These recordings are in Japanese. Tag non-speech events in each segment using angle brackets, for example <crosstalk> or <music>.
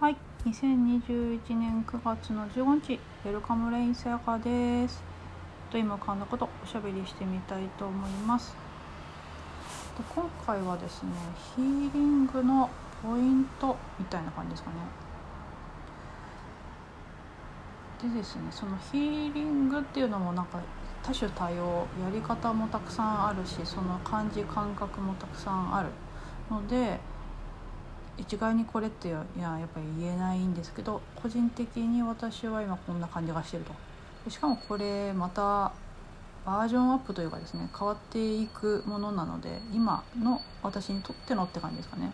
はい、2021年9月の15日、ウェルカムレインさやかです。と浮かんだことおしゃべりしてみたいと思います。で今回はですね、ヒーリングのポイントみたいな感じですかね。でですね、そのヒーリングっていうのもなんか多種多様、やり方もたくさんあるし、その感じ感覚もたくさんあるので。一概にこれっていややっぱり言えないんですけど個人的に私は今こんな感じがしてると。しかもこれまたバージョンアップというかですね変わっていくものなので今の私にとってのって感じですかね。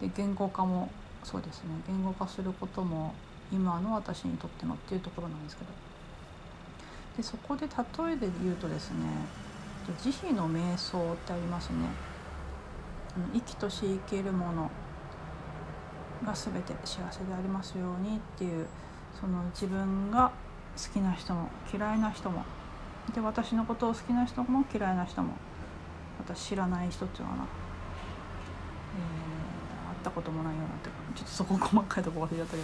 で言語化もそうですね。言語化することも今の私にとってのっていうところなんですけど。でそこで例えで言うとですね慈悲の瞑想ってありますね。生きとし生けるもの。が全て幸せでありますようにっていうその自分が好きな人も嫌いな人もで私のことを好きな人も嫌いな人も私知らない人っていうのはな、えー、会ったこともないようなってちょっとそこ <laughs> 細かいとこ忘れちゃったけ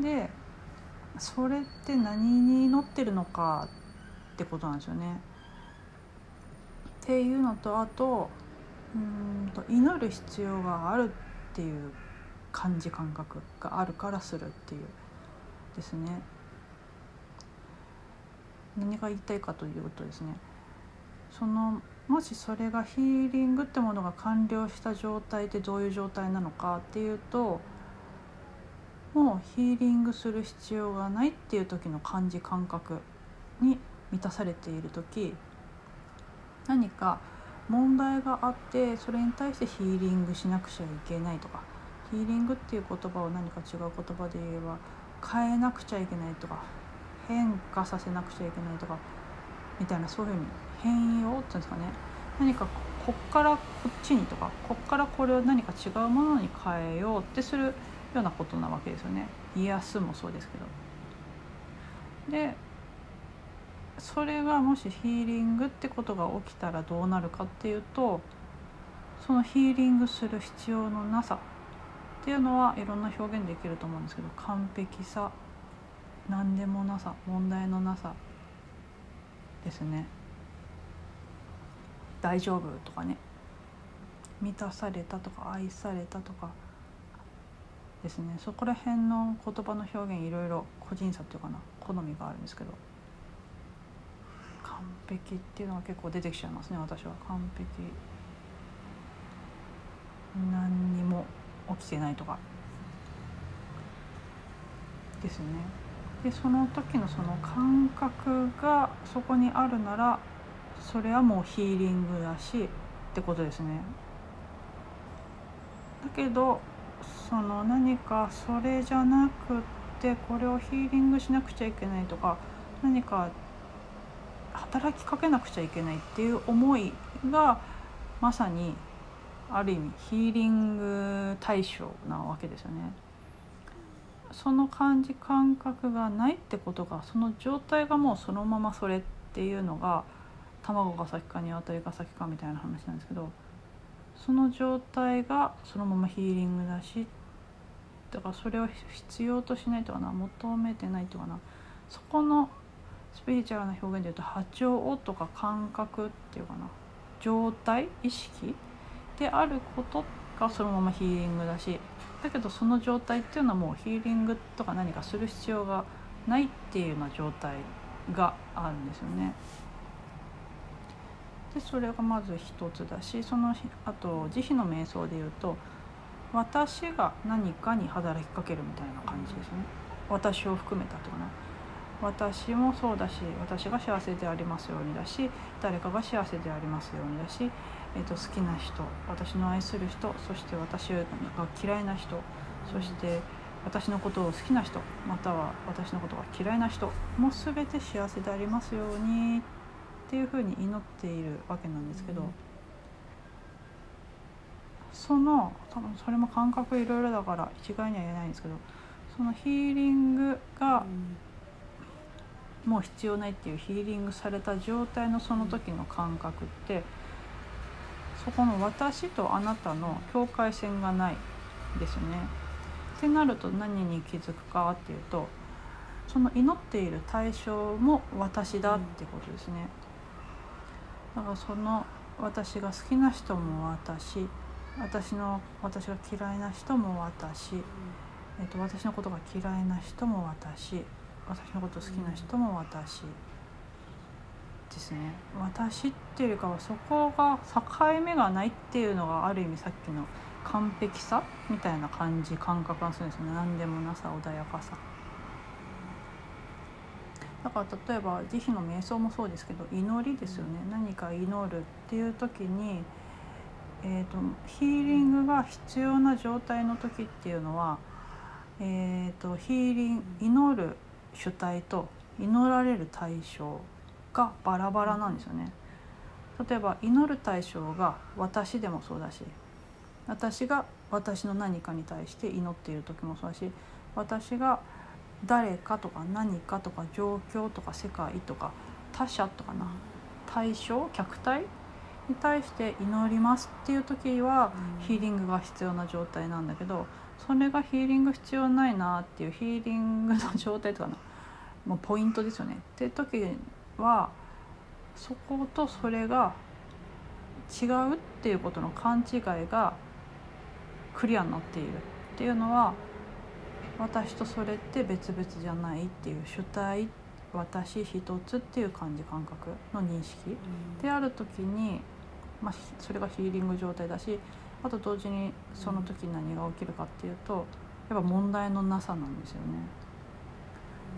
どでそれって何に乗ってるのかってことなんですよね。っていうのとあとうんと祈る必要があるっていう感じ感覚があるからするっていうですね。何が言いたいかというとですねそのもしそれがヒーリングってものが完了した状態ってどういう状態なのかっていうともうヒーリングする必要がないっていう時の感じ感覚に満たされている時何か問題があってそれに対してヒーリングしなくちゃいけないとか。ヒーリングっていう言葉を何か違う言葉で言えば変えなくちゃいけないとか。変化させなくちゃいけないとか。みたいなそういうふうに変容っていうんですかね。何かこっからこっちにとか。こっからこれを何か違うものに変えようってするようなことなわけですよね。癒すもそうですけど。でそれがもしヒーリングってことが起きたらどうなるかっていうとそのヒーリングする必要のなさっていうのはいろんな表現できると思うんですけど完璧さ何でもなさ問題のなさですね。大丈夫とかね。満たされたとか愛されたとかですね。そこら辺の言葉の表現いろいろ個人差っていうかな好みがあるんですけど。璧っていうのが結構出てきちゃいますね私は。完璧。何にも起きてないとか。ですね。でその時のその感覚がそこにあるならそれはもうヒーリングだしってことですね。だけどその何かそれじゃなくってこれをヒーリングしなくちゃいけないとか何か働きかけなくちゃいけないっていう思いがまさにある意味ヒーリング対象なわけですよね。その感じ感覚がないってことがその状態がもうそのままそれっていうのが卵が先か鶏が先かみたいな話なんですけどその状態がそのままヒーリングだしだからそれを必要としないとかな求めてないとかなそこのスピリチュアルな表現で言うと波長とか感覚っていうかな。状態意識であることがそのままヒーリングだしだけどその状態っていうのはもうヒーリングとか何かする必要がないっていうような状態があるんですよね。でそれがまず一つだしそのあと慈悲の瞑想で言うと私が何かに働きかけるみたいな感じですね。私を含めたとかな。私もそうだし私が幸せでありますようにだし誰かが幸せでありますようにだし、えーと、好きな人私の愛する人そして私が嫌いな人そして私のことを好きな人または私のことが嫌いな人も全て幸せでありますようにっていうふうに祈っているわけなんですけど、うん、その多分それも感覚いろいろだから一概には言えないんですけどそのヒーリングが、うんもう必要ないっていうヒーリングされた状態のその時の感覚ってそこの私とあなたの境界線がないですね。ってなると何に気づくかっていうとその祈っている対象も私だってことですね。だからその私が好きな人も私私の私が嫌いな人も私、えっと、私のことが嫌いな人も私私のこと好きな人も私ですね。私っていうよりかはそこが境目がないっていうのがある意味さっきの完璧さみたいな感じ感覚がするんですよね。何でもなさ穏やかさ。だから例えば慈悲の瞑想もそうですけど祈りですよね、何か祈るっていう時に、えーと、ヒーリングが必要な状態の時っていうのは、えーと、ヒーリン祈る主体と祈られる対象がバラバラなんですよね。例えば祈る対象が私でもそうだし私が私の何かに対して祈っている時もそうだし私が誰かとか何かとか状況とか世界とか他者とかな対象客体に対して祈りますっていう時はヒーリングが必要な状態なんだけどそれがヒーリング必要ないなっていうヒーリングの状態とかなもうポイントですよね。って時はそことそれが違うっていうことの勘違いがクリアになっている。っていうのは私とそれって別々じゃないっていう主体私一つっていう感じ感覚の認識である時に、まあ、それがヒーリング状態だしあと同時にその時何が起きるかっていうとやっぱ問題のなさなんですよね。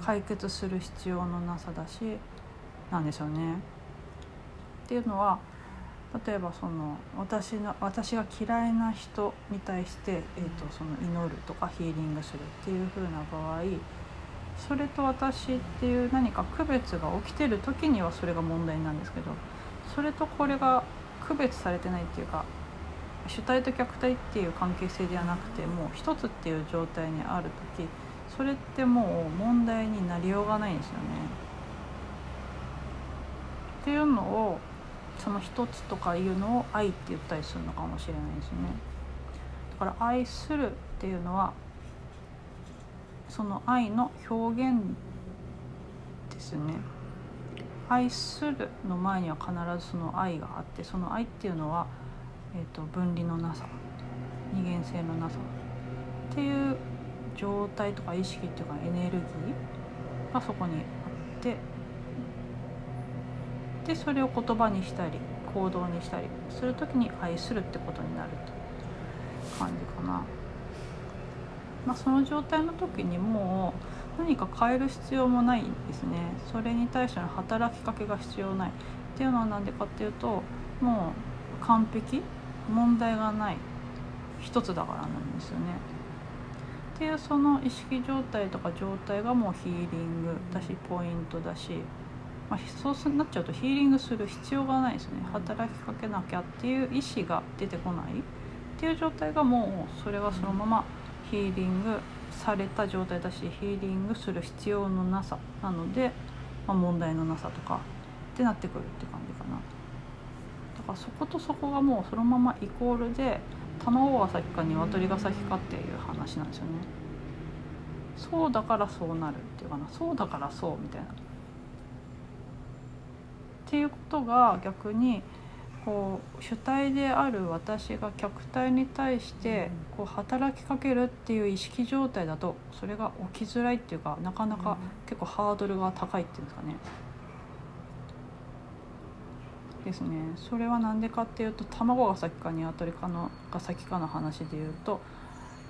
解決する必要のなさだしなんですよね。っていうのは例えばその私の私が嫌いな人に対して、えーと、その祈るとかヒーリングするっていう風な場合それと私っていう何か区別が起きてる時にはそれが問題なんですけどそれとこれが区別されてないっていうか主体と客体っていう関係性ではなくてもう一つっていう状態にある時それってもう問題になりようがないんですよね。っていうのをその一つとかいうのを愛って言ったりするのかもしれないですねだから愛するっていうのはその愛の表現ですね愛するの前には必ずその愛があってその愛っていうのは、えーと、分離のなさ二元性のなさっていう状態とか意識っていうかエネルギーがそこにあってでそれを言葉にしたり行動にしたりする時に愛するってことになると感じかな。まあ、その状態の時にもう何か変える必要もないですね。それに対しての働きかけが必要ない。っていうのは何でかっていうともう完璧。問題がない一つだからなんですよね。っていうその意識状態とか状態がもうヒーリングだしポイントだしまあ、そうなっちゃうとヒーリングする必要がないですね。働きかけなきゃっていう意思が出てこない。っていう状態がもうそれがそのままヒーリングされた状態だしヒーリングする必要のなさなので、まあ、問題のなさとかってなってくるって感じかな。だからそことそこがもうそのままイコールで卵が先か鶏が先かっていう話なんですよね。そうだからそうなるっていうかな。そうだからそうみたいな。っていうことが逆にこう主体である私が客体に対してこう働きかけるっていう意識状態だとそれが起きづらいっていうかなかなか結構ハードルが高いっていうんですかね。ですねそれは何でかっていうと卵が先か鶏かのが先かの話で言うと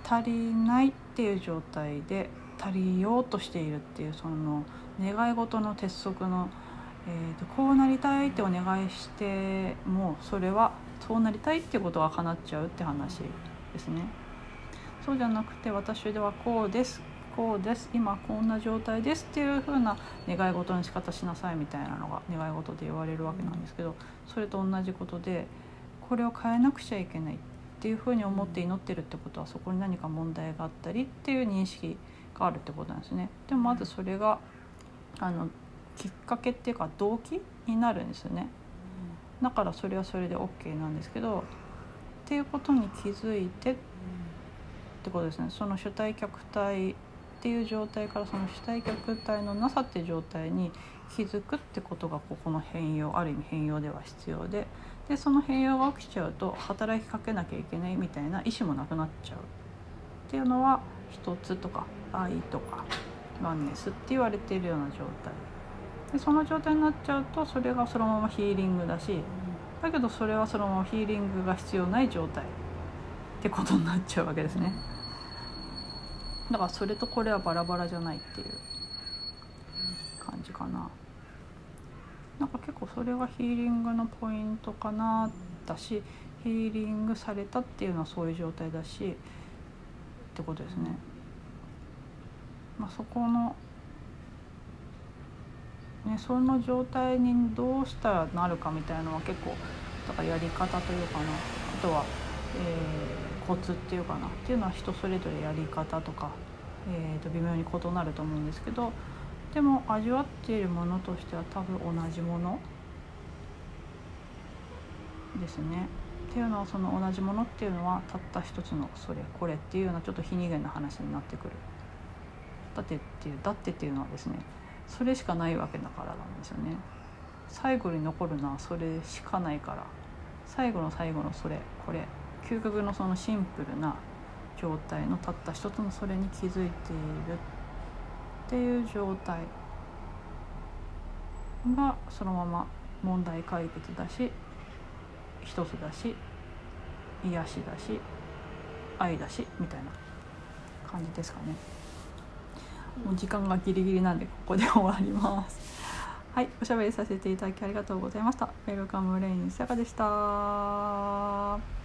足りないっていう状態で足りようとしているっていうその願い事の鉄則のえーと、こうなりたいってお願いしてもそれはそうなりたいってことが叶っちゃうって話ですね。そうじゃなくて私ではこうですこうです今こんな状態ですっていう風な願い事の仕方しなさいみたいなのが願い事で言われるわけなんですけどそれと同じことでこれを変えなくちゃいけないっていう風に思って祈ってるってことはそこに何か問題があったりっていう認識があるってことなんですね。でもまずそれがあのきっかけっていうか動機になるんですよね。だからそれはそれで OK なんですけどっていうことに気づいてってことですねその主体客体っていう状態からその主体客体のなさっていう状態に気づくってことがここの変容ある意味変容では必要ででその変容が起きちゃうと働きかけなきゃいけないみたいな意思もなくなっちゃうっていうのは一つとか愛とかワンネスって言われているような状態。でその状態になっちゃうとそれがそのままヒーリングだしだけどそれはそのままヒーリングが必要ない状態ってことになっちゃうわけですね。だからそれとこれはバラバラじゃないっていう感じかな。なんか結構それがヒーリングのポイントかなだしヒーリングされたっていうのはそういう状態だしってことですね。まあそこのね、その状態にどうしたらなるかみたいなのは結構だからやり方というかな。あとは、えー、コツっていうかなっていうのは人それぞれやり方とか、えー、と微妙に異なると思うんですけどでも味わっているものとしては多分同じものですね。っていうのはその同じものっていうのはたった一つのそれこれっていうようなちょっと非二元な話になってくる。だってっていうだってっていうのはですねそれしかないわけだからなんですよね最後に残るのはそれしかないから最後の最後のそれこれ究極のそのシンプルな状態のたった一つのそれに気づいているっていう状態がそのまま問題解決だし一つだし癒しだし愛だしみたいな感じですかね。もう時間がギリギリなんでここで終わります。はいおしゃべりさせていただきありがとうございました。ウェルカムレインさやかでした。